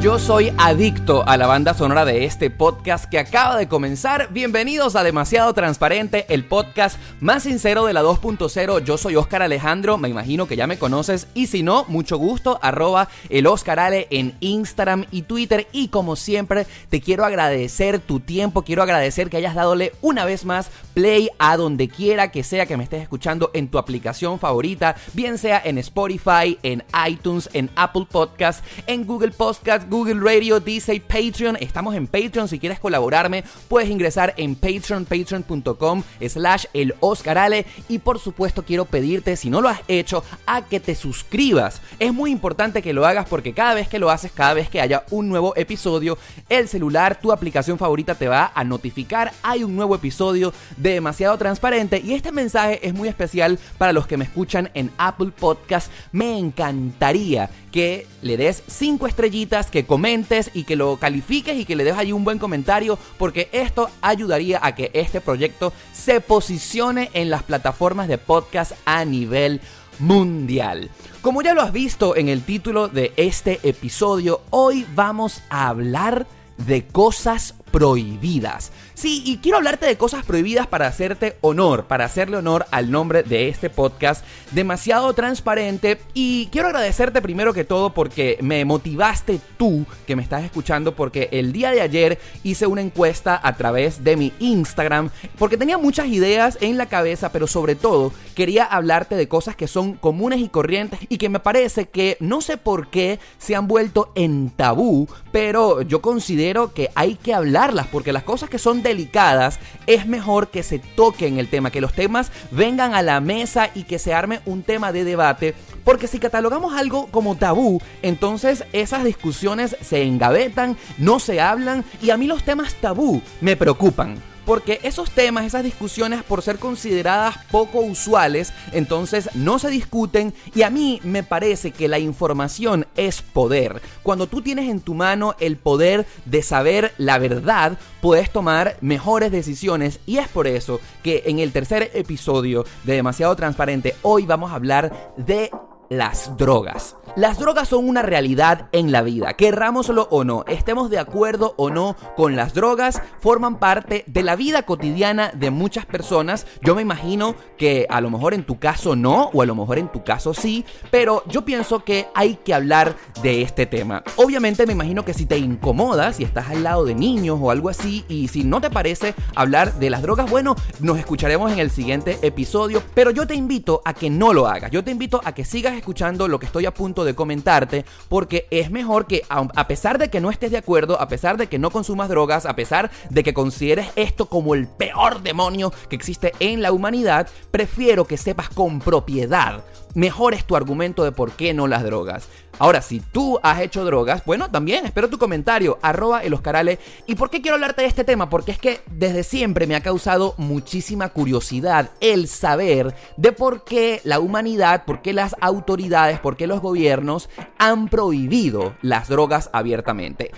Yo soy adicto a la banda sonora de este podcast que acaba de comenzar. Bienvenidos a Demasiado Transparente, el podcast más sincero de la 2.0. Yo soy Oscar Alejandro, me imagino que ya me conoces. Y si no, mucho gusto, arroba el Oscar Ale en Instagram y Twitter. Y como siempre, te quiero agradecer tu tiempo, quiero agradecer que hayas dadole una vez más play a donde quiera que sea que me estés escuchando en tu aplicación favorita, bien sea en Spotify, en iTunes, en Apple Podcast, en Google Podcast Google Radio, dice Patreon. Estamos en Patreon. Si quieres colaborarme, puedes ingresar en Patreon, patreon.com slash el Oscarale. Y por supuesto, quiero pedirte, si no lo has hecho, a que te suscribas. Es muy importante que lo hagas porque cada vez que lo haces, cada vez que haya un nuevo episodio, el celular, tu aplicación favorita te va a notificar. Hay un nuevo episodio de demasiado transparente. Y este mensaje es muy especial para los que me escuchan en Apple Podcast. Me encantaría que le des 5 estrellitas, que comentes y que lo califiques y que le des ahí un buen comentario, porque esto ayudaría a que este proyecto se posicione en las plataformas de podcast a nivel mundial. Como ya lo has visto en el título de este episodio, hoy vamos a hablar de cosas prohibidas. Sí, y quiero hablarte de cosas prohibidas para hacerte honor, para hacerle honor al nombre de este podcast, demasiado transparente. Y quiero agradecerte primero que todo porque me motivaste tú que me estás escuchando, porque el día de ayer hice una encuesta a través de mi Instagram, porque tenía muchas ideas en la cabeza, pero sobre todo quería hablarte de cosas que son comunes y corrientes y que me parece que no sé por qué se han vuelto en tabú, pero yo considero que hay que hablar porque las cosas que son delicadas es mejor que se toquen el tema, que los temas vengan a la mesa y que se arme un tema de debate, porque si catalogamos algo como tabú, entonces esas discusiones se engavetan, no se hablan y a mí los temas tabú me preocupan porque esos temas, esas discusiones, por ser consideradas poco usuales, entonces no se discuten y a mí me parece que la información es poder. Cuando tú tienes en tu mano el poder de saber la verdad, puedes tomar mejores decisiones y es por eso que en el tercer episodio de Demasiado Transparente hoy vamos a hablar de las drogas. Las drogas son una realidad en la vida, querrámoslo o no, estemos de acuerdo o no con las drogas, forman parte de la vida cotidiana de muchas personas. Yo me imagino que a lo mejor en tu caso no, o a lo mejor en tu caso sí, pero yo pienso que hay que hablar de este tema. Obviamente me imagino que si te incomoda, si estás al lado de niños o algo así, y si no te parece hablar de las drogas, bueno, nos escucharemos en el siguiente episodio, pero yo te invito a que no lo hagas, yo te invito a que sigas escuchando lo que estoy a punto de comentarte, porque es mejor que a pesar de que no estés de acuerdo, a pesar de que no consumas drogas, a pesar de que consideres esto como el peor demonio que existe en la humanidad, prefiero que sepas con propiedad mejor es tu argumento de por qué no las drogas. Ahora, si tú has hecho drogas, bueno, también espero tu comentario, arroba el Oscarale. ¿Y por qué quiero hablarte de este tema? Porque es que desde siempre me ha causado muchísima curiosidad el saber de por qué la humanidad, por qué las autoridades, por qué los gobiernos han prohibido las drogas abiertamente.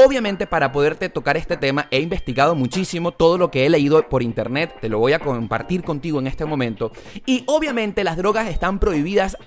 Obviamente para poderte tocar este tema he investigado muchísimo todo lo que he leído por internet, te lo voy a compartir contigo en este momento. Y obviamente las drogas están prohibidas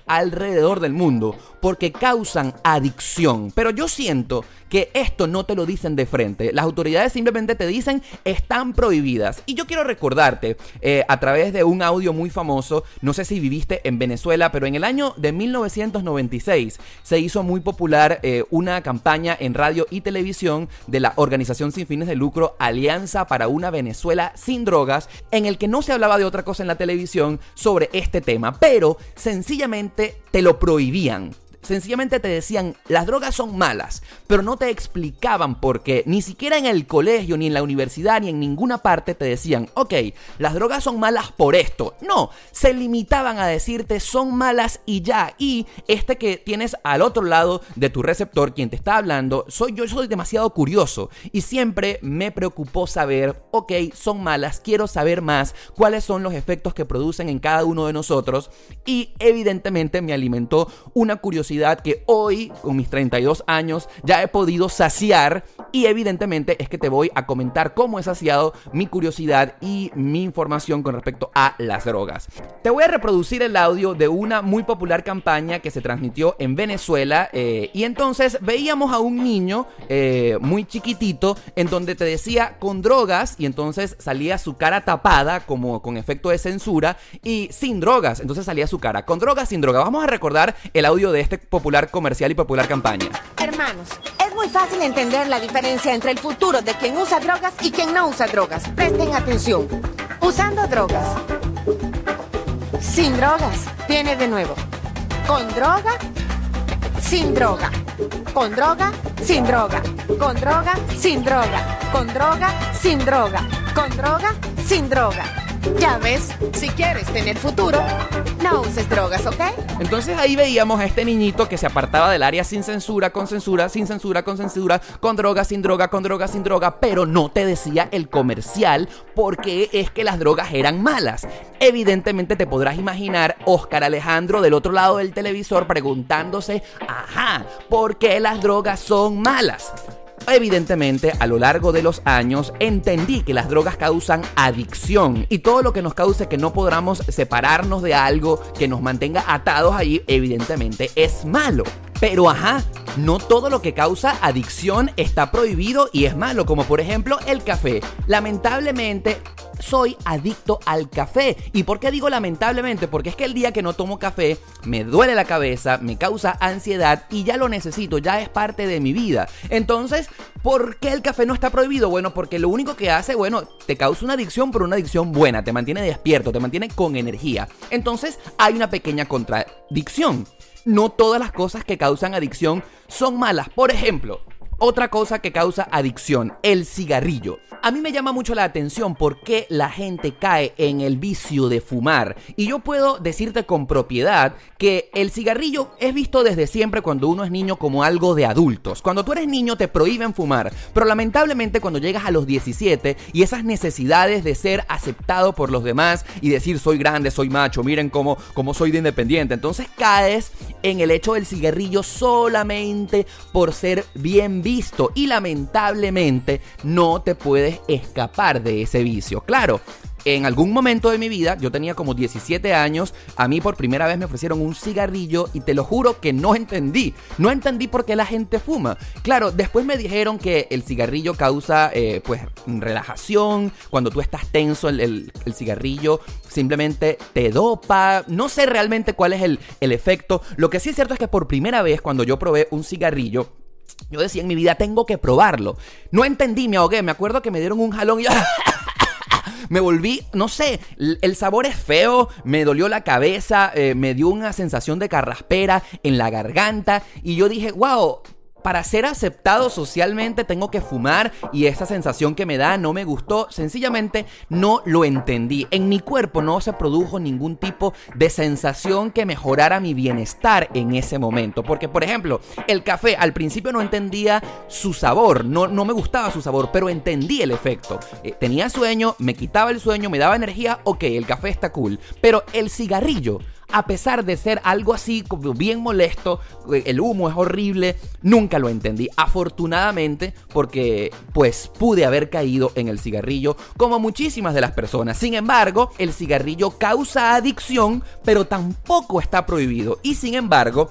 alrededor del mundo porque causan adicción. Pero yo siento que esto no te lo dicen de frente. Las autoridades simplemente te dicen están prohibidas. Y yo quiero recordarte eh, a través de un audio muy famoso, no sé si viviste en Venezuela, pero en el año de 1996 se hizo muy popular eh, una campaña en radio y televisión de la organización sin fines de lucro Alianza para una Venezuela sin drogas, en el que no se hablaba de otra cosa en la televisión sobre este tema, pero sencillamente te lo prohibían sencillamente te decían, las drogas son malas, pero no te explicaban por qué. Ni siquiera en el colegio, ni en la universidad, ni en ninguna parte te decían, ok, las drogas son malas por esto. No, se limitaban a decirte son malas y ya. Y este que tienes al otro lado de tu receptor, quien te está hablando, soy yo, soy demasiado curioso. Y siempre me preocupó saber, ok, son malas, quiero saber más cuáles son los efectos que producen en cada uno de nosotros. Y evidentemente me alimentó una curiosidad que hoy, con mis 32 años, ya he podido saciar y evidentemente es que te voy a comentar cómo he saciado mi curiosidad y mi información con respecto a las drogas. Te voy a reproducir el audio de una muy popular campaña que se transmitió en Venezuela eh, y entonces veíamos a un niño eh, muy chiquitito en donde te decía con drogas y entonces salía su cara tapada como con efecto de censura y sin drogas, entonces salía su cara con drogas, sin drogas. Vamos a recordar el audio de este popular comercial y popular campaña. Hermanos, es muy fácil entender la diferencia entre el futuro de quien usa drogas y quien no usa drogas. Presten atención. Usando drogas. Sin drogas. Viene de nuevo. Con droga. Sin droga. Con droga. Sin droga. Con droga. Sin droga. Con droga. Sin droga. Con droga. Sin droga. Ya ves, si quieres tener futuro, no uses drogas, ¿ok? Entonces ahí veíamos a este niñito que se apartaba del área sin censura, con censura, sin censura, con censura, con droga, sin droga, con droga, sin droga, pero no te decía el comercial porque es que las drogas eran malas. Evidentemente te podrás imaginar Oscar Alejandro del otro lado del televisor preguntándose, ajá, ¿por qué las drogas son malas? Evidentemente, a lo largo de los años entendí que las drogas causan adicción y todo lo que nos cause que no podamos separarnos de algo que nos mantenga atados ahí, evidentemente es malo. Pero ajá, no todo lo que causa adicción está prohibido y es malo, como por ejemplo el café. Lamentablemente, soy adicto al café. ¿Y por qué digo lamentablemente? Porque es que el día que no tomo café me duele la cabeza, me causa ansiedad y ya lo necesito, ya es parte de mi vida. Entonces, ¿por qué el café no está prohibido? Bueno, porque lo único que hace, bueno, te causa una adicción, pero una adicción buena, te mantiene despierto, te mantiene con energía. Entonces, hay una pequeña contradicción. No todas las cosas que causan adicción son malas. Por ejemplo, otra cosa que causa adicción, el cigarrillo. A mí me llama mucho la atención por qué la gente cae en el vicio de fumar. Y yo puedo decirte con propiedad que el cigarrillo es visto desde siempre cuando uno es niño como algo de adultos. Cuando tú eres niño te prohíben fumar, pero lamentablemente cuando llegas a los 17 y esas necesidades de ser aceptado por los demás y decir soy grande, soy macho, miren cómo, cómo soy de independiente, entonces caes en el hecho del cigarrillo solamente por ser bien visto y lamentablemente no te puedes escapar de ese vicio. Claro, en algún momento de mi vida, yo tenía como 17 años, a mí por primera vez me ofrecieron un cigarrillo y te lo juro que no entendí. No entendí por qué la gente fuma. Claro, después me dijeron que el cigarrillo causa eh, pues relajación, cuando tú estás tenso el, cigarrillo simplemente te dopa. No sé realmente cuál es el, el efecto. Lo que sí es cierto es que por primera vez cuando yo probé un cigarrillo, yo decía en mi vida, tengo que probarlo. No entendí, me ahogué. Me acuerdo que me dieron un jalón y me volví, no sé, el sabor es feo, me dolió la cabeza, eh, me dio una sensación de carraspera en la garganta y yo dije, wow, para ser aceptado socialmente tengo que fumar y esa sensación que me da no me gustó, sencillamente no lo entendí. En mi cuerpo no se produjo ningún tipo de sensación que mejorara mi bienestar en ese momento. Porque, por ejemplo, el café al principio no entendía su sabor, no, no me gustaba su sabor, pero entendí el efecto. Eh, tenía sueño, me quitaba el sueño, me daba energía, ok, el café está cool. Pero el cigarrillo a pesar de ser algo así como bien molesto, el humo es horrible, nunca lo entendí. Afortunadamente, porque pues pude haber caído en el cigarrillo como muchísimas de las personas. Sin embargo, el cigarrillo causa adicción, pero tampoco está prohibido. Y sin embargo,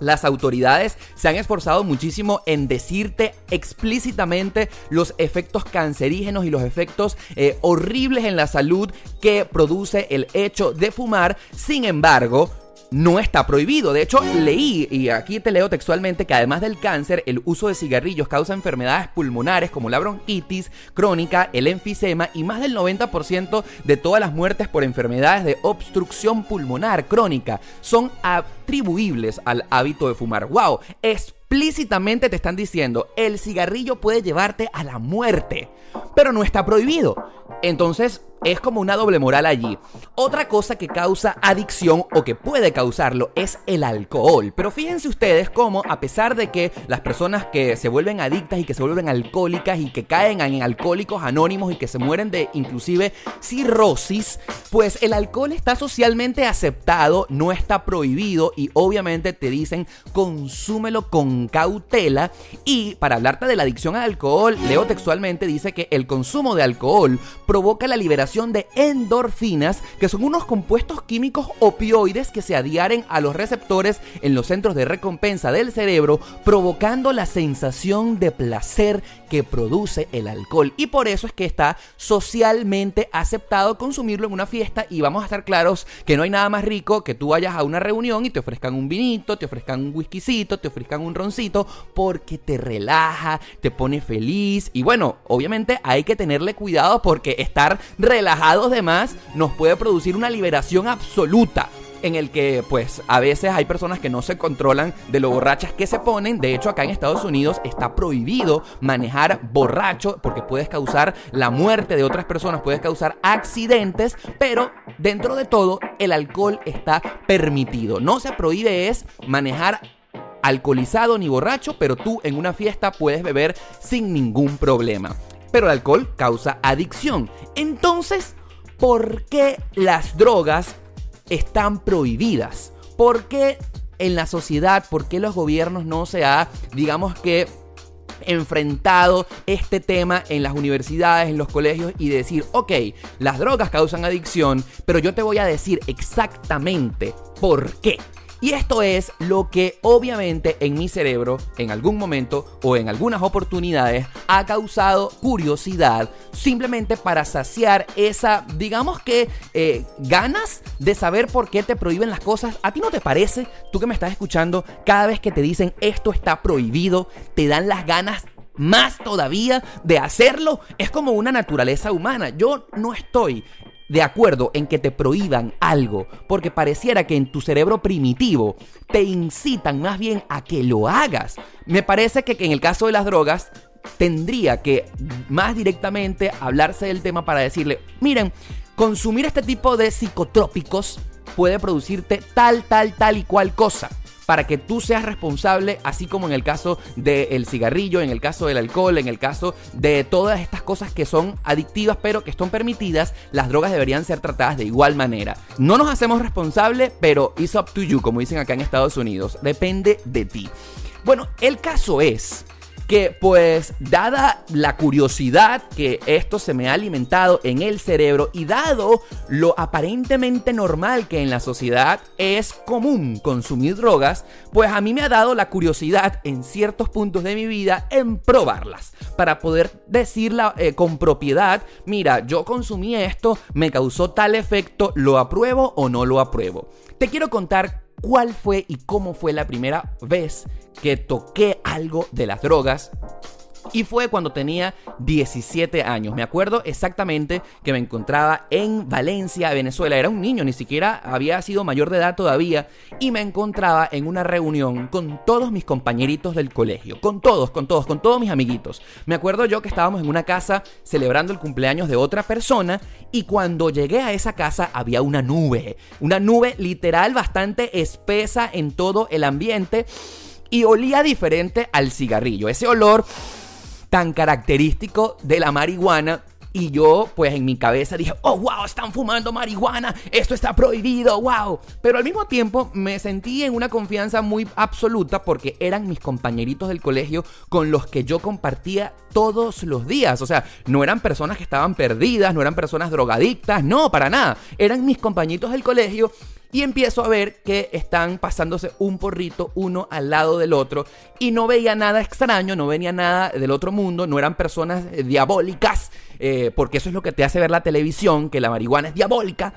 las autoridades se han esforzado muchísimo en decirte explícitamente los efectos cancerígenos y los efectos eh, horribles en la salud que produce el hecho de fumar. Sin embargo, no está prohibido. De hecho, leí, y aquí te leo textualmente, que además del cáncer, el uso de cigarrillos causa enfermedades pulmonares como la bronquitis crónica, el enfisema y más del 90% de todas las muertes por enfermedades de obstrucción pulmonar crónica son atribuibles al hábito de fumar. ¡Wow! Explícitamente te están diciendo, el cigarrillo puede llevarte a la muerte, pero no está prohibido. Entonces, es como una doble moral allí. Otra cosa que causa adicción o que puede causarlo es el alcohol. Pero fíjense ustedes cómo, a pesar de que las personas que se vuelven adictas y que se vuelven alcohólicas y que caen en alcohólicos anónimos y que se mueren de inclusive cirrosis, pues el alcohol está socialmente aceptado, no está prohibido y obviamente te dicen consúmelo con cautela. Y para hablarte de la adicción al alcohol, leo textualmente, dice que el consumo de alcohol provoca la liberación de endorfinas, que son unos compuestos químicos opioides que se adhieren a los receptores en los centros de recompensa del cerebro, provocando la sensación de placer que produce el alcohol. Y por eso es que está socialmente aceptado consumirlo en una fiesta y vamos a estar claros que no hay nada más rico que tú vayas a una reunión y te ofrezcan un vinito, te ofrezcan un whiskycito, te ofrezcan un roncito, porque te relaja, te pone feliz y bueno, obviamente hay que tenerle cuidado porque estar relajados de más nos puede producir una liberación absoluta en el que pues a veces hay personas que no se controlan de lo borrachas que se ponen. De hecho, acá en Estados Unidos está prohibido manejar borracho porque puedes causar la muerte de otras personas, puedes causar accidentes, pero dentro de todo el alcohol está permitido. No se prohíbe es manejar alcoholizado ni borracho, pero tú en una fiesta puedes beber sin ningún problema pero el alcohol causa adicción. Entonces, ¿por qué las drogas están prohibidas? ¿Por qué en la sociedad, por qué los gobiernos no se ha, digamos que, enfrentado este tema en las universidades, en los colegios y decir, ok, las drogas causan adicción, pero yo te voy a decir exactamente por qué. Y esto es lo que obviamente en mi cerebro, en algún momento o en algunas oportunidades, ha causado curiosidad simplemente para saciar esa, digamos que, eh, ganas de saber por qué te prohíben las cosas. ¿A ti no te parece, tú que me estás escuchando, cada vez que te dicen esto está prohibido, te dan las ganas más todavía de hacerlo. Es como una naturaleza humana. Yo no estoy de acuerdo en que te prohíban algo, porque pareciera que en tu cerebro primitivo te incitan más bien a que lo hagas. Me parece que en el caso de las drogas tendría que más directamente hablarse del tema para decirle, miren, consumir este tipo de psicotrópicos puede producirte tal, tal, tal y cual cosa para que tú seas responsable, así como en el caso del cigarrillo, en el caso del alcohol, en el caso de todas estas cosas que son adictivas pero que están permitidas, las drogas deberían ser tratadas de igual manera. No nos hacemos responsables, pero it's up to you, como dicen acá en Estados Unidos, depende de ti. Bueno, el caso es que pues dada la curiosidad que esto se me ha alimentado en el cerebro y dado lo aparentemente normal que en la sociedad es común consumir drogas, pues a mí me ha dado la curiosidad en ciertos puntos de mi vida en probarlas para poder decirla eh, con propiedad, mira, yo consumí esto, me causó tal efecto, lo apruebo o no lo apruebo. Te quiero contar cuál fue y cómo fue la primera vez que toqué algo de las drogas y fue cuando tenía 17 años. Me acuerdo exactamente que me encontraba en Valencia, Venezuela. Era un niño, ni siquiera había sido mayor de edad todavía. Y me encontraba en una reunión con todos mis compañeritos del colegio. Con todos, con todos, con todos mis amiguitos. Me acuerdo yo que estábamos en una casa celebrando el cumpleaños de otra persona. Y cuando llegué a esa casa había una nube. Una nube literal bastante espesa en todo el ambiente y olía diferente al cigarrillo. Ese olor tan característico de la marihuana. Y yo, pues en mi cabeza dije, oh, wow, están fumando marihuana, esto está prohibido, wow. Pero al mismo tiempo me sentí en una confianza muy absoluta porque eran mis compañeritos del colegio con los que yo compartía todos los días. O sea, no eran personas que estaban perdidas, no eran personas drogadictas, no, para nada. Eran mis compañeritos del colegio y empiezo a ver que están pasándose un porrito uno al lado del otro y no veía nada extraño, no venía nada del otro mundo, no eran personas eh, diabólicas, eh, porque eso es lo que te hace ver la televisión, que la marihuana es diabólica.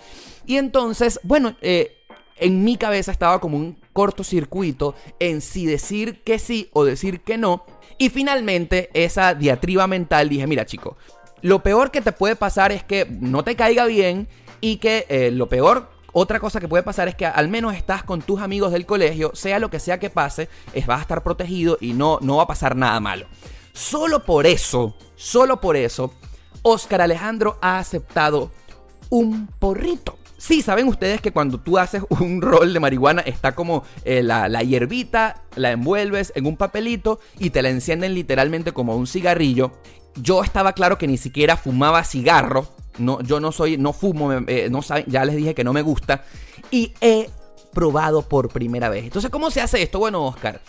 Y entonces, bueno, eh, en mi cabeza estaba como un cortocircuito en si decir que sí o decir que no. Y finalmente esa diatriba mental dije, mira chico, lo peor que te puede pasar es que no te caiga bien y que lo peor otra cosa que puede pasar es que al menos estás con tus amigos del colegio, sea lo que sea que pase, es, vas a estar protegido y no, no va a pasar nada malo. Solo por eso, solo por eso, Oscar Alejandro ha aceptado un porrito. Sí, saben ustedes que cuando tú haces un rol de marihuana está como eh, la, la, hierbita, la envuelves en un papelito y te la encienden literalmente como un cigarrillo. Yo estaba claro que ni siquiera fumaba cigarro. No, yo no soy, no fumo, eh, no saben, ya les dije que no me gusta. Y he probado por primera vez. Entonces, ¿cómo se hace esto? Bueno, Oscar,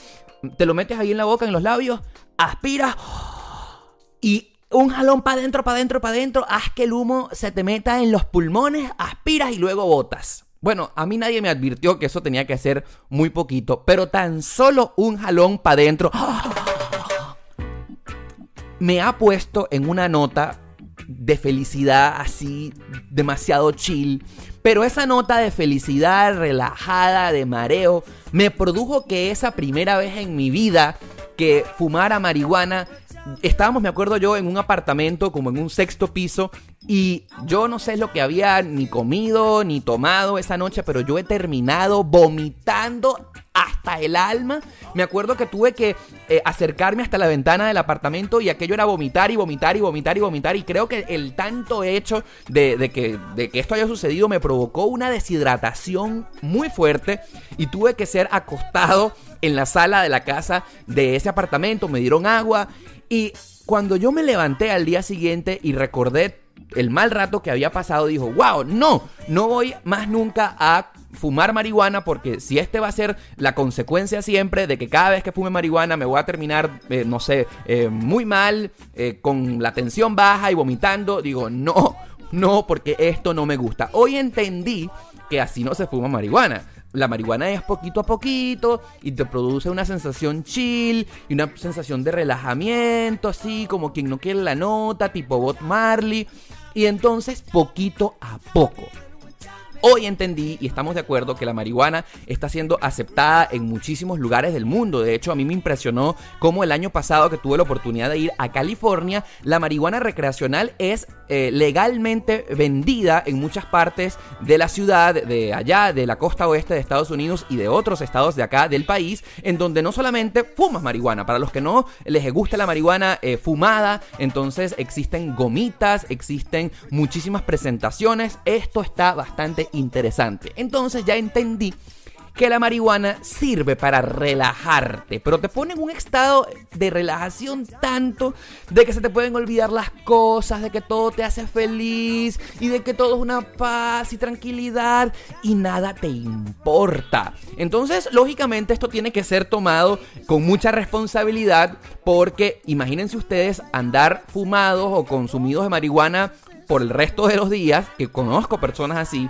te lo metes ahí en la boca, en los labios, aspiras y un jalón para adentro, para adentro, para adentro, haz que el humo se te meta en los pulmones, aspiras y luego botas. Bueno, a mí nadie me advirtió que eso tenía que ser muy poquito, pero tan solo un jalón para adentro me ha puesto en una nota de felicidad así demasiado chill. Pero esa nota de felicidad relajada, de mareo, me produjo que esa primera vez en mi vida que fumara marihuana estábamos, me acuerdo yo, en un apartamento como en un sexto piso y yo no sé lo que había ni comido ni tomado esa noche, pero yo he terminado vomitando hasta el alma. Me acuerdo que tuve que eh, acercarme hasta la ventana del apartamento y aquello era vomitar y vomitar y vomitar y vomitar. Y creo que el tanto hecho de, que, de que esto haya sucedido me provocó una deshidratación muy fuerte y tuve que ser acostado en la sala de la casa de ese apartamento. Me dieron agua y cuando yo me levanté al día siguiente y recordé el mal rato que había pasado, dijo, wow, no, no voy más nunca a fumar marihuana porque si este va a ser la consecuencia siempre de que cada vez que fume marihuana me voy a terminar, eh, no sé, eh, muy mal, eh, con la tensión baja y vomitando, digo, no, no, porque esto no me gusta. Hoy entendí que así no se fuma marihuana la marihuana es poquito a poquito y te produce una sensación chill y una sensación de relajamiento, así como quien no quiere la nota, tipo Bob Marley. Y entonces, poquito a poco. Hoy entendí y estamos de acuerdo que la marihuana está siendo aceptada en muchísimos lugares del mundo. De hecho, a mí me impresionó cómo el año pasado que tuve la oportunidad de ir a California, la marihuana recreacional es eh, legalmente vendida en muchas partes de la ciudad, de allá, de la costa oeste de Estados Unidos y de otros estados de acá del país, en donde no solamente fumas marihuana, para los que no les gusta la marihuana eh, fumada, entonces existen gomitas, existen muchísimas presentaciones. Esto está bastante interesante. Entonces ya entendí que la marihuana sirve para relajarte, pero te pone en un estado de relajación tanto de que se te pueden olvidar las cosas, de que todo te hace feliz y de que todo es una paz y tranquilidad y nada te importa. Entonces, lógicamente esto tiene que ser tomado con mucha responsabilidad porque imagínense ustedes andar fumados o consumidos de marihuana por el resto de los días, que conozco personas así,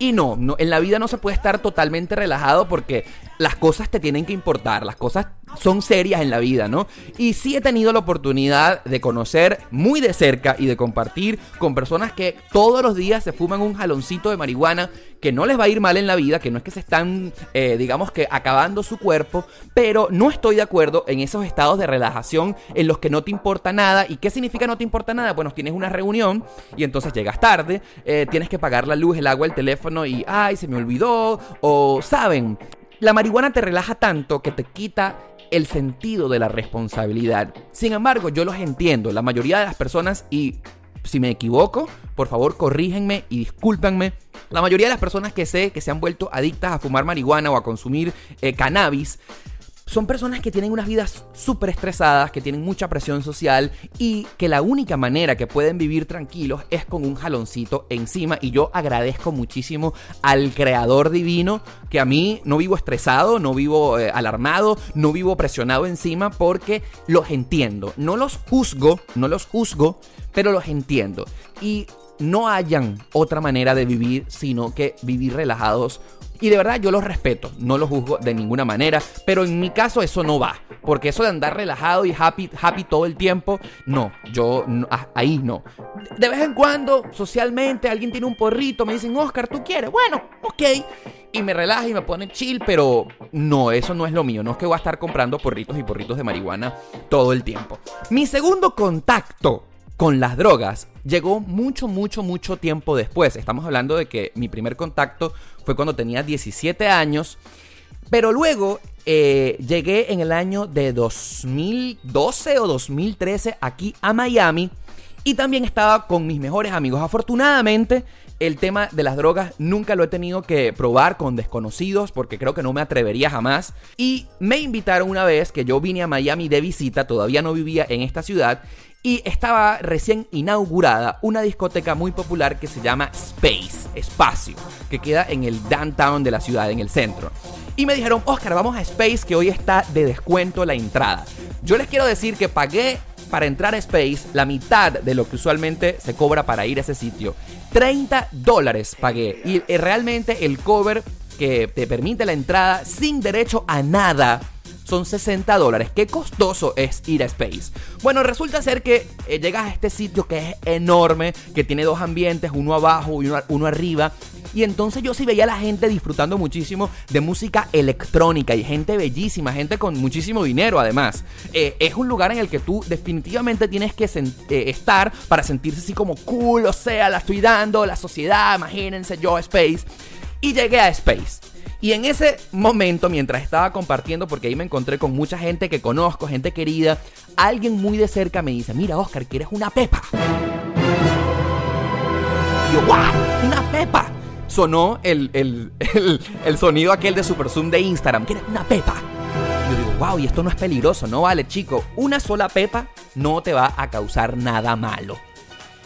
y no, no, en la vida no se puede estar totalmente relajado porque las cosas te tienen que importar, las cosas son serias en la vida, ¿no? Y sí he tenido la oportunidad de conocer muy de cerca y de compartir con personas que todos los días se fuman un jaloncito de marihuana, que no les va a ir mal en la vida, que no es que se están, eh, digamos que, acabando su cuerpo, pero no estoy de acuerdo en esos estados de relajación en los que no te importa nada. ¿Y qué significa no te importa nada? Bueno, tienes una reunión y entonces llegas tarde, eh, tienes que pagar la luz, el agua, el teléfono y, ay, se me olvidó, o, ¿saben? La marihuana te relaja tanto que te quita el sentido de la responsabilidad. Sin embargo, yo los entiendo. La mayoría de las personas, y si me equivoco, por favor corrígenme y discúlpenme. La mayoría de las personas que sé que se han vuelto adictas a fumar marihuana o a consumir eh, cannabis son personas que tienen unas vidas súper estresadas, que tienen mucha presión social y que la única manera que pueden vivir tranquilos es con un jaloncito encima. Y yo agradezco muchísimo al creador divino que a mí no vivo estresado, no vivo eh, alarmado, no vivo presionado encima porque los entiendo. No los juzgo, no los juzgo, pero los entiendo. Y no hayan otra manera de vivir sino que vivir relajados y de verdad yo los respeto, no los juzgo de ninguna manera, pero en mi caso eso no va. Porque eso de andar relajado y happy, happy todo el tiempo, no, yo ah, ahí no. De vez en cuando, socialmente, alguien tiene un porrito, me dicen, Oscar, ¿tú quieres? Bueno, ok. Y me relaja y me pone chill, pero no, eso no es lo mío. No es que voy a estar comprando porritos y porritos de marihuana todo el tiempo. Mi segundo contacto con las drogas llegó mucho, mucho, mucho tiempo después. Estamos hablando de que mi primer contacto fue cuando tenía 17 años. Pero luego eh, llegué en el año de 2012 o 2013 aquí a Miami. Y también estaba con mis mejores amigos. Afortunadamente, el tema de las drogas nunca lo he tenido que probar con desconocidos porque creo que no me atrevería jamás. Y me invitaron una vez que yo vine a Miami de visita, todavía no vivía en esta ciudad, y estaba recién inaugurada una discoteca muy popular que se llama Space, Espacio, que queda en el downtown de la ciudad, en el centro. Y me dijeron, Oscar, vamos a Space que hoy está de descuento la entrada. Yo les quiero decir que pagué para entrar a Space la mitad de lo que usualmente se cobra para ir a ese sitio. 30 dólares pagué. Y eh, realmente el cover que te permite la entrada sin derecho a nada son 60 dólares. Qué costoso es ir a Space. Bueno, resulta ser que eh, llegas a este sitio que es enorme, que tiene dos ambientes, uno abajo y uno, arriba. Y entonces yo sí veía a la gente disfrutando muchísimo de música electrónica y gente bellísima, gente con muchísimo dinero además. Eh, es un lugar en el que tú definitivamente tienes que eh, estar para sentirse así como cool, o sea, la estoy dando, la sociedad, imagínense yo Space. Y llegué a Space. Y en ese momento, mientras estaba compartiendo, porque ahí me encontré con mucha gente que conozco, gente querida, alguien muy de cerca me dice, mira Oscar, ¿quieres una pepa? Yo, ¡wow! ¡Una pepa! Sonó el, el, sonido aquel de Super Zoom de Instagram, ¿quieres una pepa? Yo digo, wow, y esto no es peligroso, no vale, chico. Una sola pepa no te va a causar nada malo.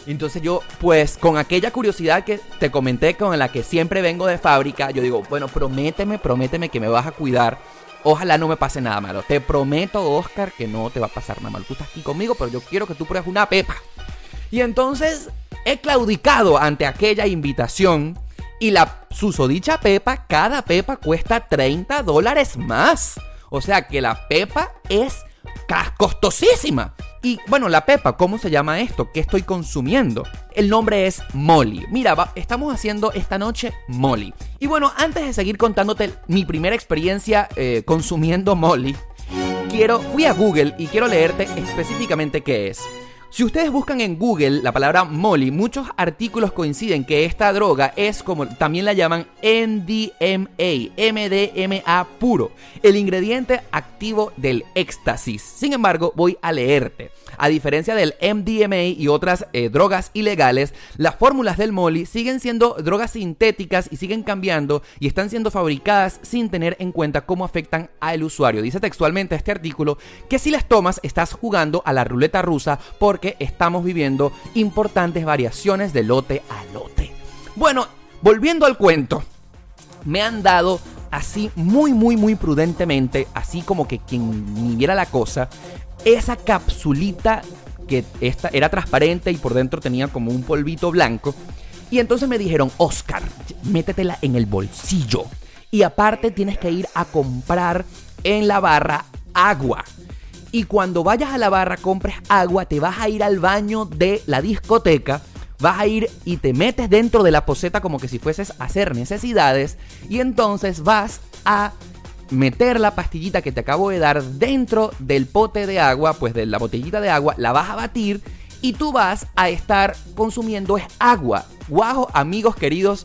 Entonces yo, pues con aquella curiosidad que te comenté, con la que siempre vengo de fábrica, yo digo, bueno, prométeme, prométeme que me vas a cuidar. Ojalá no me pase nada malo. Te prometo, Oscar, que no te va a pasar nada malo. Tú estás aquí conmigo, pero yo quiero que tú pruebes una pepa. Y entonces he claudicado ante aquella invitación y la susodicha pepa, cada pepa cuesta 30 dólares más. O sea que la pepa es costosísima. Y bueno, la pepa, ¿cómo se llama esto? ¿Qué estoy consumiendo? El nombre es Molly. Mira, estamos haciendo esta noche Molly. Y bueno, antes de seguir contándote mi primera experiencia eh, consumiendo Molly, quiero, fui a Google y quiero leerte específicamente qué es. Si ustedes buscan en Google la palabra Molly, muchos artículos coinciden que esta droga es como también la llaman MDMA, MDMA puro, el ingrediente activo del éxtasis. Sin embargo, voy a leerte. A diferencia del MDMA y otras eh, drogas ilegales, las fórmulas del Molly siguen siendo drogas sintéticas y siguen cambiando y están siendo fabricadas sin tener en cuenta cómo afectan al usuario. Dice textualmente este artículo que si las tomas estás jugando a la ruleta rusa porque estamos viviendo importantes variaciones de lote a lote. Bueno, volviendo al cuento, me han dado así muy, muy, muy prudentemente, así como que quien viera la cosa, esa capsulita que esta era transparente y por dentro tenía como un polvito blanco. Y entonces me dijeron, Oscar, métetela en el bolsillo. Y aparte tienes que ir a comprar en la barra agua. Y cuando vayas a la barra, compres agua, te vas a ir al baño de la discoteca. Vas a ir y te metes dentro de la poseta como que si fueses a hacer necesidades. Y entonces vas a meter la pastillita que te acabo de dar dentro del pote de agua, pues de la botellita de agua, la vas a batir y tú vas a estar consumiendo es agua. Guajo, amigos queridos,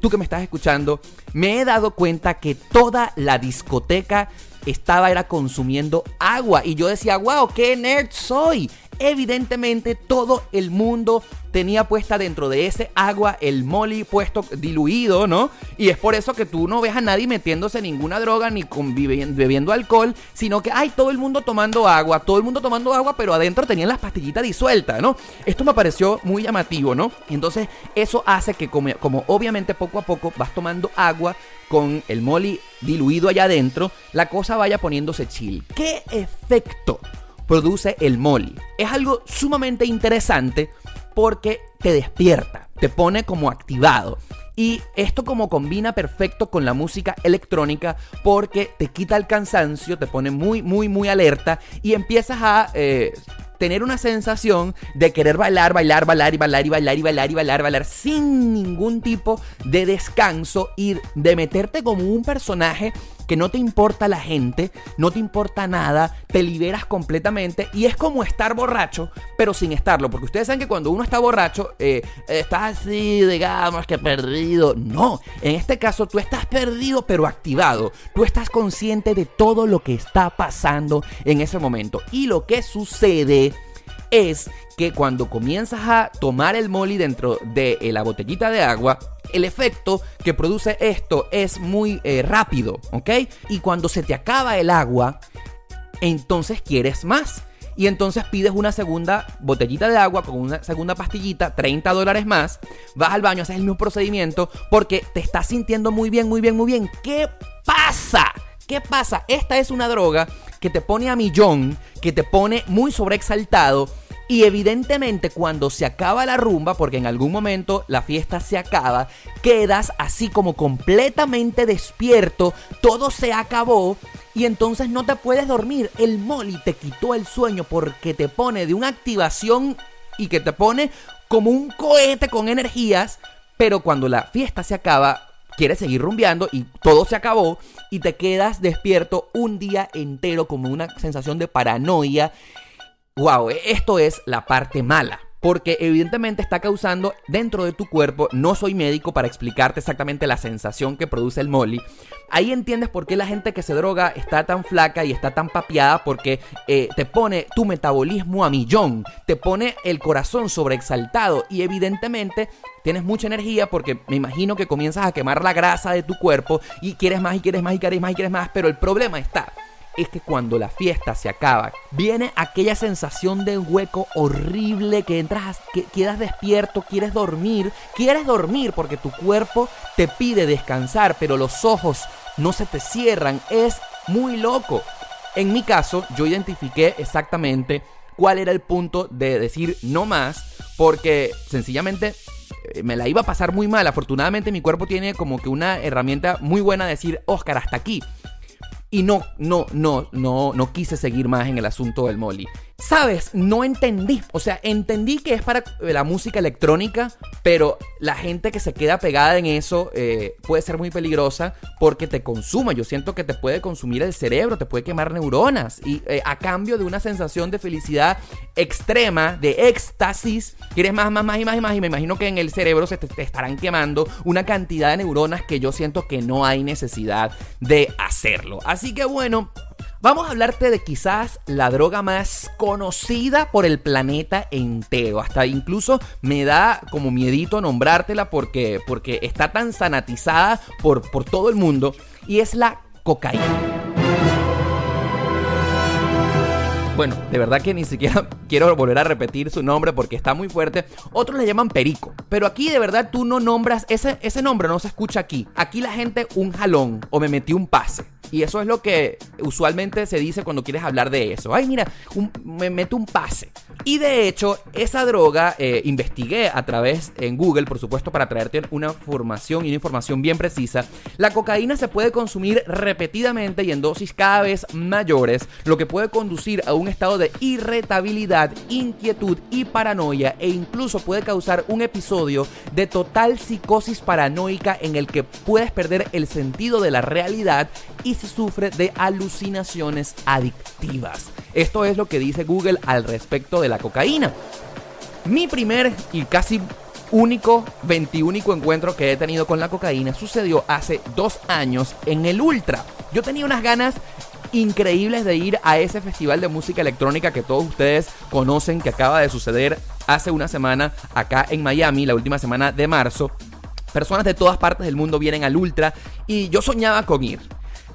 tú que me estás escuchando, me he dado cuenta que toda la discoteca estaba era consumiendo agua y yo decía, wow, qué nerd soy. Evidentemente todo el mundo tenía puesta dentro de ese agua el molly puesto diluido, ¿no? Y es por eso que tú no ves a nadie metiéndose ninguna droga ni bebiendo alcohol, sino que hay todo el mundo tomando agua, todo el mundo tomando agua, pero adentro tenían las pastillitas disueltas, ¿no? Esto me pareció muy llamativo, ¿no? Entonces eso hace que como, como obviamente poco a poco vas tomando agua con el molly diluido allá adentro, la cosa vaya poniéndose chill. ¿Qué efecto produce el molly? Es algo sumamente interesante porque te despierta. te pone como activado. Y esto como combina perfecto con la música electrónica porque te quita el cansancio, te pone muy, muy, muy alerta y empiezas a... Eh, tener una sensación de querer bailar, bailar, bailar y bailar y bailar y bailar y bailar, bailar sin ningún tipo de descanso y de meterte como un personaje que no te importa la gente, no te importa nada, te liberas completamente y es como estar borracho, pero sin estarlo, porque ustedes saben que cuando uno está borracho, eh, estás así, digamos que perdido. No, en este caso tú estás perdido, pero activado. Tú estás consciente de todo lo que está pasando en ese momento. Y lo que sucede es que cuando comienzas a tomar el molly dentro de la botellita de agua, el efecto que produce esto es muy eh, rápido, ¿ok? Y cuando se te acaba el agua, entonces quieres más. Y entonces pides una segunda botellita de agua con una segunda pastillita, 30 dólares más. Vas al baño, haces el mismo procedimiento porque te estás sintiendo muy bien, muy bien, muy bien. ¿Qué pasa? ¿Qué pasa? Esta es una droga que te pone a millón, que te pone muy sobreexaltado y evidentemente cuando se acaba la rumba, porque en algún momento la fiesta se acaba, quedas así como completamente despierto, todo se acabó y entonces no te puedes dormir. El molly te quitó el sueño porque te pone de una activación y que te pone como un cohete con energías, pero cuando la fiesta se acaba, quieres seguir rumbeando y todo se acabó y te quedas despierto un día entero como una sensación de paranoia wow, esto es la parte mala. Porque evidentemente está causando dentro de tu cuerpo, no soy médico para explicarte exactamente la sensación que produce el molly. Ahí entiendes por qué la gente que se droga está tan flaca y está tan papiada porque eh, te pone tu metabolismo a millón, te pone el corazón sobreexaltado y evidentemente tienes mucha energía porque me imagino que comienzas a quemar la grasa de tu cuerpo y quieres más y quieres más y quieres más y quieres más, pero el problema está es que cuando la fiesta se acaba, viene aquella sensación de hueco horrible que entras, que quedas despierto, quieres dormir, quieres dormir porque tu cuerpo te pide descansar, pero los ojos no se te cierran, es muy loco. En mi caso, yo identifiqué exactamente cuál era el punto de decir no más, porque sencillamente eh, me la iba a pasar muy mal. Afortunadamente mi cuerpo tiene como que una herramienta muy buena de decir, Oscar, hasta aquí y no, no, no, no, no quise seguir más en el asunto del Molly. Sabes, no entendí, o sea, entendí que es para la música electrónica, pero la gente que se queda pegada en eso eh, puede ser muy peligrosa porque te consuma. Yo siento que te puede consumir el cerebro, te puede quemar neuronas y eh, a cambio de una sensación de felicidad extrema, de éxtasis, quieres más, más, más y más y más y me imagino que en el cerebro se te estarán quemando una cantidad de neuronas que yo siento que no hay necesidad de hacerlo. Así que bueno, Vamos a hablarte de quizás la droga más conocida por el planeta entero. Hasta incluso me da como miedito nombrártela porque, porque está tan sanatizada por, por todo el mundo. Y es la cocaína. Bueno, de verdad que ni siquiera quiero volver a repetir su nombre porque está muy fuerte. Otros le llaman perico. Pero aquí de verdad tú no nombras, ese, ese nombre no se escucha aquí. Aquí la gente un jalón o me metí un pase. Y eso es lo que usualmente se dice cuando quieres hablar de eso. Ay, mira, me meto un pase. Y de hecho, esa droga eh, investigué a través en Google, por supuesto, para traerte una formación y una información bien precisa. La cocaína se puede consumir repetidamente y en dosis cada vez mayores, lo que puede conducir a un estado de irritabilidad, inquietud y paranoia e incluso puede causar un episodio de total psicosis paranoica en el que puedes perder el sentido de la realidad y sufre de alucinaciones adictivas. Esto es lo que dice Google al respecto de la cocaína. Mi primer y casi único, 21 encuentro que he tenido con la cocaína sucedió hace dos años en el Ultra. Yo tenía unas ganas increíbles de ir a ese festival de música electrónica que todos ustedes conocen que acaba de suceder hace una semana acá en Miami, la última semana de marzo. Personas de todas partes del mundo vienen al Ultra y yo soñaba con ir.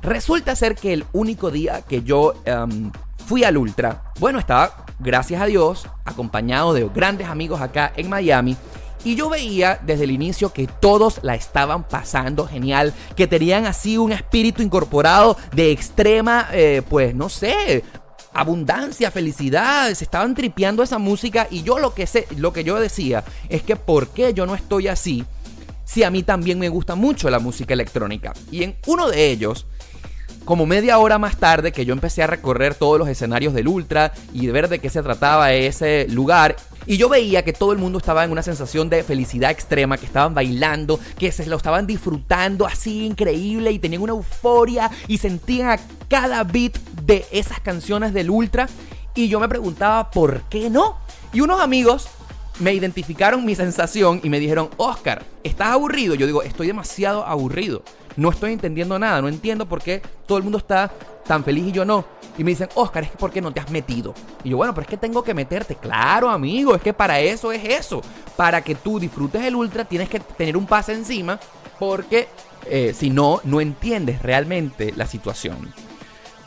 Resulta ser que el único día que yo em, fui al Ultra, bueno, estaba, gracias a Dios, acompañado de grandes amigos acá en Miami. Y yo veía desde el inicio que todos la estaban pasando genial, que tenían así un espíritu incorporado de extrema, eh, pues no sé, abundancia, felicidad, se estaban tripeando esa música y yo lo que sé, lo que yo decía es que por qué yo no estoy así si a mí también me gusta mucho la música electrónica. Y en uno de ellos como media hora más tarde que yo empecé a recorrer todos los escenarios del Ultra y ver de qué se trataba ese lugar. Y yo veía que todo el mundo estaba en una sensación de felicidad extrema, que estaban bailando, que se lo estaban disfrutando así increíble y tenían una euforia y sentían a cada beat de esas canciones del Ultra. Y yo me preguntaba, ¿por qué no? Y unos amigos me identificaron mi sensación y me dijeron, Oscar, ¿estás aburrido? Yo digo, estoy demasiado aburrido. No estoy entendiendo nada, no entiendo por qué todo el mundo está tan feliz y yo no. Y me dicen, Oscar, es que ¿por qué no te has metido? Y yo, bueno, pero es que tengo que meterte. Claro, amigo, es que para eso es eso. Para que tú disfrutes el ultra tienes que tener un pase encima porque eh, si no, no entiendes realmente la situación.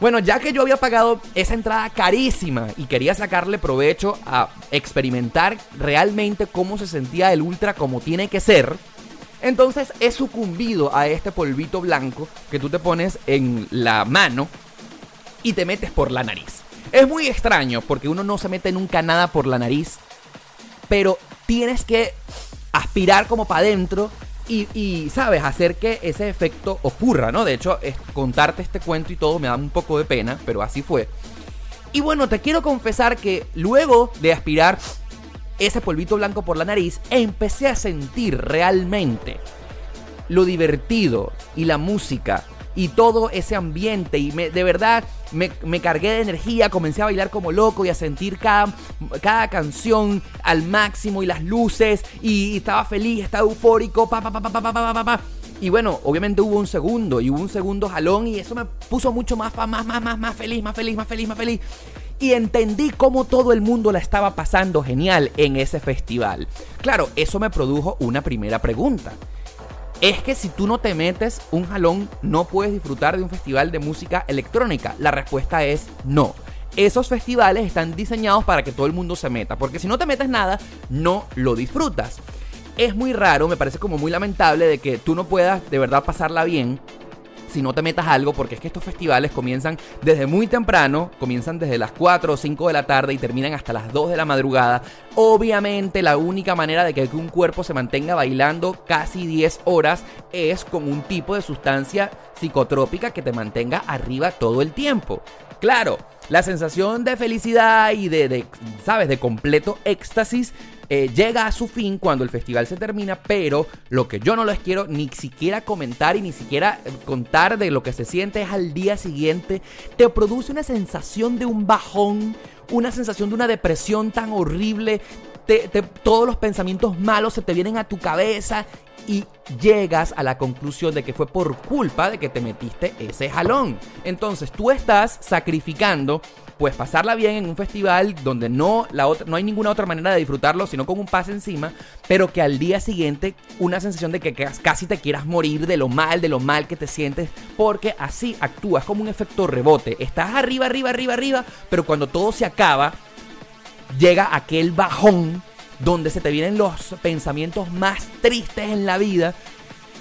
Bueno, ya que yo había pagado esa entrada carísima y quería sacarle provecho a experimentar realmente cómo se sentía el ultra como tiene que ser, entonces he sucumbido a este polvito blanco que tú te pones en la mano y te metes por la nariz. Es muy extraño porque uno no se mete nunca nada por la nariz, pero tienes que aspirar como para adentro y, sabes, hacer que ese efecto ocurra, ¿no? De hecho, contarte este cuento y todo me da un poco de pena, pero así fue. Y bueno, te quiero confesar que luego de aspirar ese polvito blanco por la nariz, empecé a sentir realmente lo divertido y la música y todo ese ambiente. Y me, de verdad me, cargué de energía, comencé a bailar como loco y a sentir cada, cada canción al máximo y las luces. Y, estaba feliz, estaba eufórico, pa, pa, pa, pa, pa, pa, pa, Y bueno, obviamente hubo un segundo y hubo un segundo jalón y eso me puso mucho más, más, más, más, más feliz, más feliz, más feliz, más feliz. Y entendí cómo todo el mundo la estaba pasando genial en ese festival. Claro, eso me produjo una primera pregunta es que si tú no te metes un jalón, no puedes disfrutar de un festival de música electrónica. La respuesta es no. Esos festivales están diseñados para que todo el mundo se meta, porque si no te metes nada, no lo disfrutas. Es muy raro, me parece como muy lamentable de que tú no puedas de verdad pasarla bien si no te metas algo, porque es que estos festivales comienzan desde muy temprano, comienzan desde las 4 o 5 de la tarde y terminan hasta las 2 de la madrugada. Obviamente la única manera de que un cuerpo se mantenga bailando casi 10 horas es con un tipo de sustancia psicotrópica que te mantenga arriba todo el tiempo. Claro, la sensación de felicidad y de, de, ¿sabes?, de completo éxtasis eh, llega a su fin cuando el festival se termina, pero lo que yo no les quiero ni siquiera comentar y ni siquiera eh, contar de lo que se siente es al día siguiente, te produce una sensación de un bajón, una sensación de una depresión tan horrible, todos los pensamientos malos se te vienen a tu cabeza y llegas a la conclusión de que fue por culpa de que te metiste ese jalón. Entonces tú estás sacrificando pues pasarla bien en un festival donde no, la otra, no hay ninguna otra manera de disfrutarlo sino con un pase encima, pero que al día siguiente una sensación de que casi te quieras morir de lo mal, de lo mal que te sientes, porque así actúas como un efecto rebote. Estás arriba, arriba, arriba, arriba, pero cuando todo se acaba, llega aquel bajón donde se te vienen los pensamientos más tristes en la vida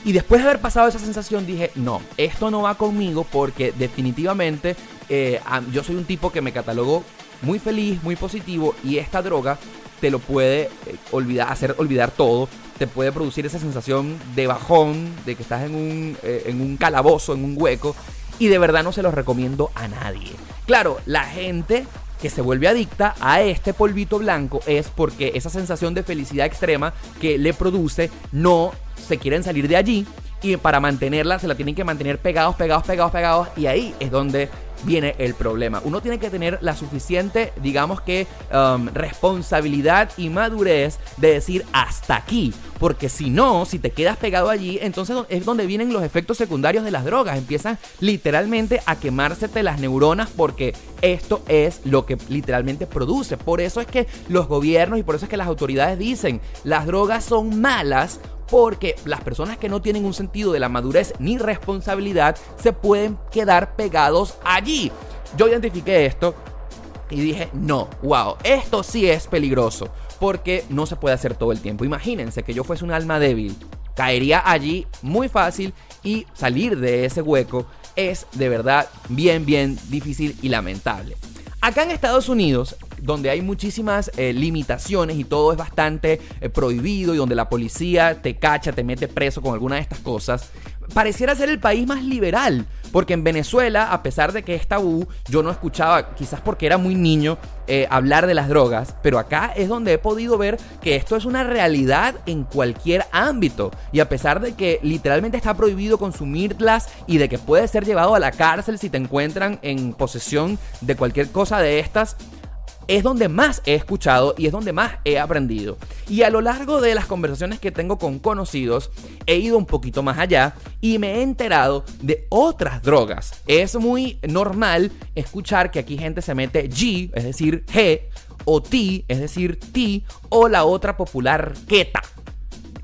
y después de haber pasado esa sensación dije, no, esto no va conmigo porque definitivamente eh, yo soy un tipo que me catalogó muy feliz, muy positivo y esta droga te lo puede eh, olvidar, hacer olvidar todo, te puede producir esa sensación de bajón, de que estás en un, eh, en un calabozo, en un hueco y de verdad no se los recomiendo a nadie. Claro, la gente que se vuelve adicta a este polvito blanco es porque esa sensación de felicidad extrema que le produce no se quieren salir de allí y para mantenerla se la tienen que mantener pegados, pegados, pegados, pegados y ahí es donde viene el problema. Uno tiene que tener la suficiente, digamos que, um, responsabilidad y madurez de decir hasta aquí. Porque si no, si te quedas pegado allí, entonces es donde vienen los efectos secundarios de las drogas. Empiezan literalmente a quemársete las neuronas porque esto es lo que literalmente produce. Por eso es que los gobiernos y por eso es que las autoridades dicen, las drogas son malas porque las personas que no tienen un sentido de la madurez ni responsabilidad se pueden quedar pegados allí. Yo identifiqué esto y dije, no, wow, esto sí es peligroso porque no se puede hacer todo el tiempo. Imagínense que yo fuese un alma débil, caería allí muy fácil y salir de ese hueco es de verdad bien, bien difícil y lamentable. Acá en Estados Unidos, donde hay muchísimas eh, limitaciones y todo es bastante eh, prohibido y donde la policía te cacha, te mete preso con alguna de estas cosas, pareciera ser el país más liberal. Porque en Venezuela, a pesar de que es tabú, yo no escuchaba, quizás porque era muy niño, eh, hablar de las drogas. Pero acá es donde he podido ver que esto es una realidad en cualquier ámbito. Y a pesar de que literalmente está prohibido consumirlas y de que puedes ser llevado a la cárcel si te encuentran en posesión de cualquier cosa de estas, es donde más he escuchado y es donde más he aprendido. Y a lo largo de las conversaciones que tengo con conocidos, he ido un poquito más allá y me he enterado de otras drogas. Es muy normal escuchar que aquí gente se mete G, es decir, G, o T, es decir, T, o la otra popular Keta.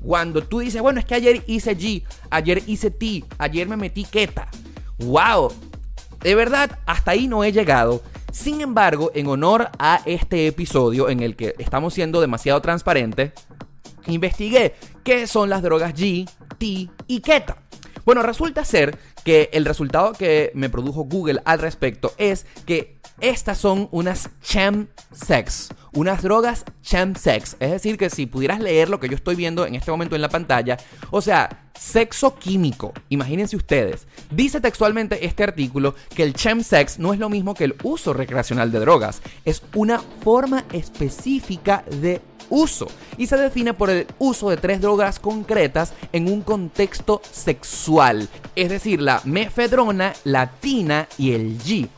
Cuando tú dices, bueno, es que ayer hice G, ayer hice T, ayer me metí Keta. ¡Wow! De verdad, hasta ahí no he llegado. Sin embargo, en honor a este episodio en el que estamos siendo demasiado transparentes, investigué qué son las drogas G, T y Keta. Bueno, resulta ser que el resultado que me produjo Google al respecto es que estas son unas sex, unas drogas sex. Es decir, que si pudieras leer lo que yo estoy viendo en este momento en la pantalla, o sea, sexo químico. Imagínense ustedes. Dice textualmente este artículo que el sex no es lo mismo que el uso recreacional de drogas. Es una forma específica de uso y se define por el uso de tres drogas concretas en un contexto sexual, es decir, la mefedrona, la tina y el G.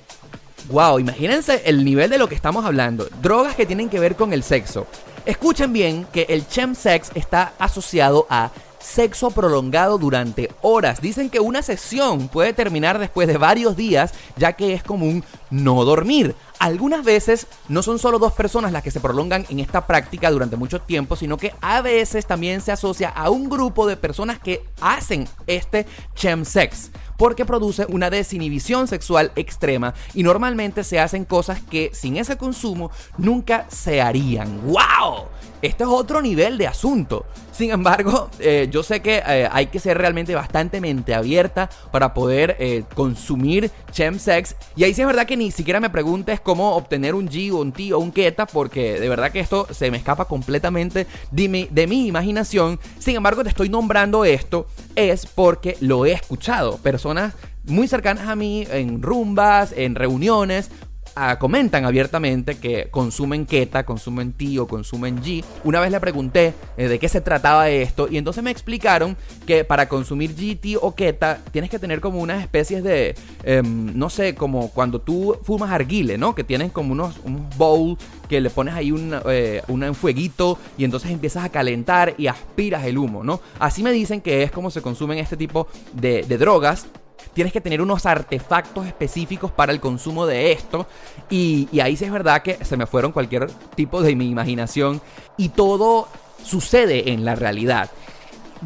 Wow, imagínense el nivel de lo que estamos hablando. Drogas que tienen que ver con el sexo. Escuchen bien que el chemsex está asociado a sexo prolongado durante horas. Dicen que una sesión puede terminar después de varios días, ya que es común no dormir. Algunas veces no son solo dos personas las que se prolongan en esta práctica durante mucho tiempo, sino que a veces también se asocia a un grupo de personas que hacen este chemsex porque produce una desinhibición sexual extrema y normalmente se hacen cosas que sin ese consumo nunca se harían. ¡Wow! Este es otro nivel de asunto. Sin embargo, eh, yo sé que eh, hay que ser realmente bastante mente abierta para poder eh, consumir chemsex. Y ahí sí es verdad que ni siquiera me preguntes cómo obtener un G o un T o un Keta, porque de verdad que esto se me escapa completamente de mi, de mi imaginación. Sin embargo, te estoy nombrando esto es porque lo he escuchado. Personas muy cercanas a mí en rumbas, en reuniones, Ah, comentan abiertamente que consumen Keta, consumen T o consumen G. Una vez le pregunté eh, de qué se trataba esto y entonces me explicaron que para consumir GT o Keta tienes que tener como unas especies de, em, no sé, como cuando tú fumas arguile, ¿no? Que tienes como unos, bowls que le pones ahí un, eh, un fueguito y entonces empiezas a calentar y aspiras el humo, ¿no? Así me dicen que es como se consumen este tipo de, de drogas tienes que tener unos artefactos específicos para el consumo de esto. Y, ahí sí es verdad que se me fueron cualquier tipo de mi imaginación y todo sucede en la realidad.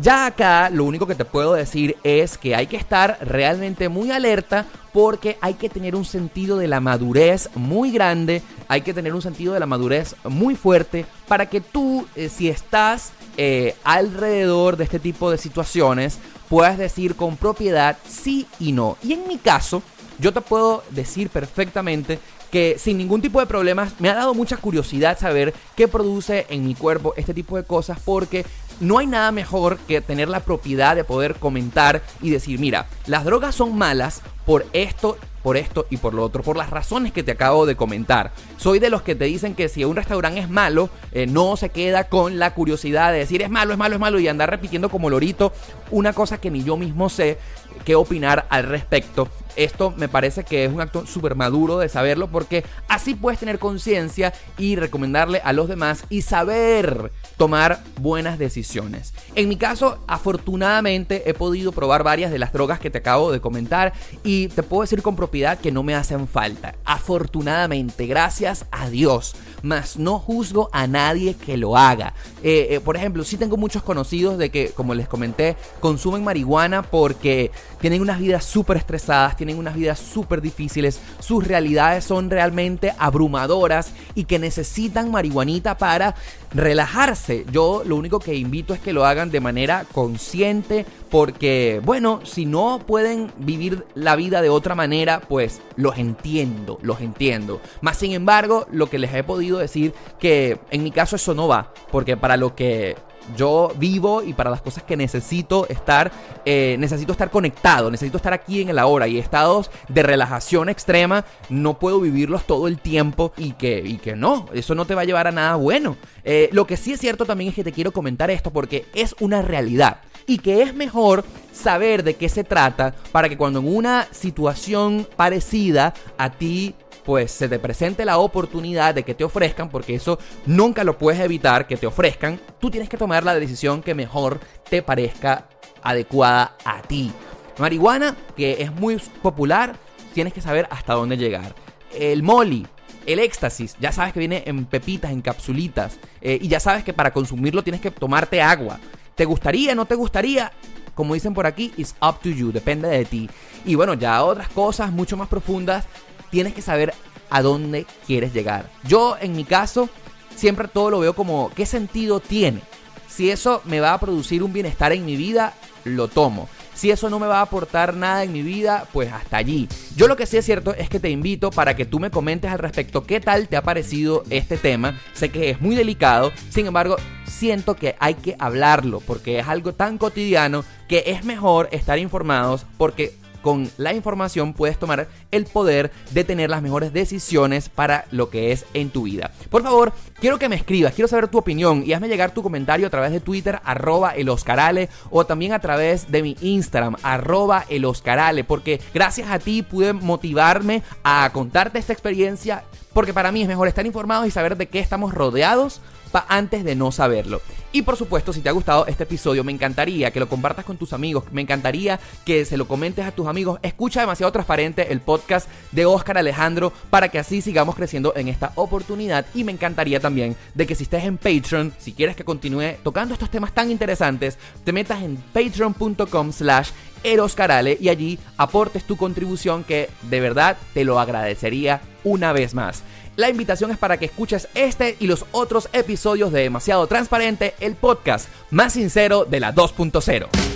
Ya acá lo único que te puedo decir es que hay que estar realmente muy alerta porque hay que tener un sentido de la madurez muy grande, hay que tener un sentido de la madurez muy fuerte para que tú, eh, si estás eh, alrededor de este tipo de situaciones, puedas decir con propiedad sí y no. Y en mi caso, yo te puedo decir perfectamente que sin ningún tipo de problemas me ha dado mucha curiosidad saber qué produce en mi cuerpo este tipo de cosas porque no hay nada mejor que tener la propiedad de poder comentar y decir, mira, las drogas son malas por esto por esto y por lo otro, por las razones que te acabo de comentar. Soy de los que te dicen que si un restaurante es malo, eh, no se queda con la curiosidad de decir es malo, es malo, es malo y andar repitiendo como lorito una cosa que ni yo mismo sé qué opinar al respecto. Esto me parece que es un acto súper maduro de saberlo porque así puedes tener conciencia y recomendarle a los demás y saber tomar buenas decisiones. En mi caso, afortunadamente he podido probar varias de las drogas que te acabo de comentar y te puedo decir con propiedad que no me hacen falta. Afortunadamente, gracias a Dios. Mas no juzgo a nadie que lo haga. Eh, eh, por ejemplo, sí tengo muchos conocidos de que, como les comenté, consumen marihuana porque tienen unas vidas súper estresadas, tienen unas vidas súper difíciles, sus realidades son realmente abrumadoras y que necesitan marihuanita para relajarse. Yo lo único que invito es que lo hagan de manera consciente porque, bueno, si no pueden vivir la vida de otra manera, pues los entiendo, los entiendo. Más sin embargo, lo que les he podido decir que en mi caso eso no va, porque para lo que yo vivo y para las cosas que necesito estar, eh, necesito estar conectado, necesito estar aquí en el ahora y estados de relajación extrema no puedo vivirlos todo el tiempo y que, y que no, eso no te va a llevar a nada bueno. Eh, lo que sí es cierto también es que te quiero comentar esto porque es una realidad y que es mejor saber de qué se trata para que cuando en una situación parecida a ti pues se te presente la oportunidad de que te ofrezcan, porque eso nunca lo puedes evitar que te ofrezcan, tú tienes que tomar la decisión que mejor te parezca adecuada a ti. Marihuana, que es muy popular, tienes que saber hasta dónde llegar. El molly, el éxtasis, ya sabes que viene en pepitas, en capsulitas, eh, y ya sabes que para consumirlo tienes que tomarte agua. ¿Te gustaría? ¿No te gustaría? Como dicen por aquí, it's up to you, depende de ti. Y bueno, ya otras cosas mucho más profundas tienes que saber a dónde quieres llegar. Yo, en mi caso, siempre todo lo veo como qué sentido tiene. Si eso me va a producir un bienestar en mi vida, lo tomo. Si eso no me va a aportar nada en mi vida, pues hasta allí. Yo lo que sí es cierto es que te invito para que tú me comentes al respecto qué tal te ha parecido este tema. Sé que es muy delicado, sin embargo, siento que hay que hablarlo porque es algo tan cotidiano que es mejor estar informados porque con la información puedes tomar el poder de tener las mejores decisiones para lo que es en tu vida. Por favor, quiero que me escribas, quiero saber tu opinión y hazme llegar tu comentario a través de Twitter, arroba eloscarale, o también a través de mi Instagram, arroba eloscarale, porque gracias a ti pude motivarme a contarte esta experiencia, porque para mí es mejor estar informados y saber de qué estamos rodeados antes de no saberlo. Y por supuesto, si te ha gustado este episodio, me encantaría que lo compartas con tus amigos, me encantaría que se lo comentes a tus amigos. Escucha demasiado transparente el podcast de Oscar Alejandro para que así sigamos creciendo en esta oportunidad. Y me encantaría también de que si estés en Patreon, si quieres que continúe tocando estos temas tan interesantes, te metas en patreon.com slash eroscarale y allí aportes tu contribución que de verdad te lo agradecería una vez más. La invitación es para que escuches este y los otros episodios de Demasiado Transparente, el podcast más sincero de la 2.0.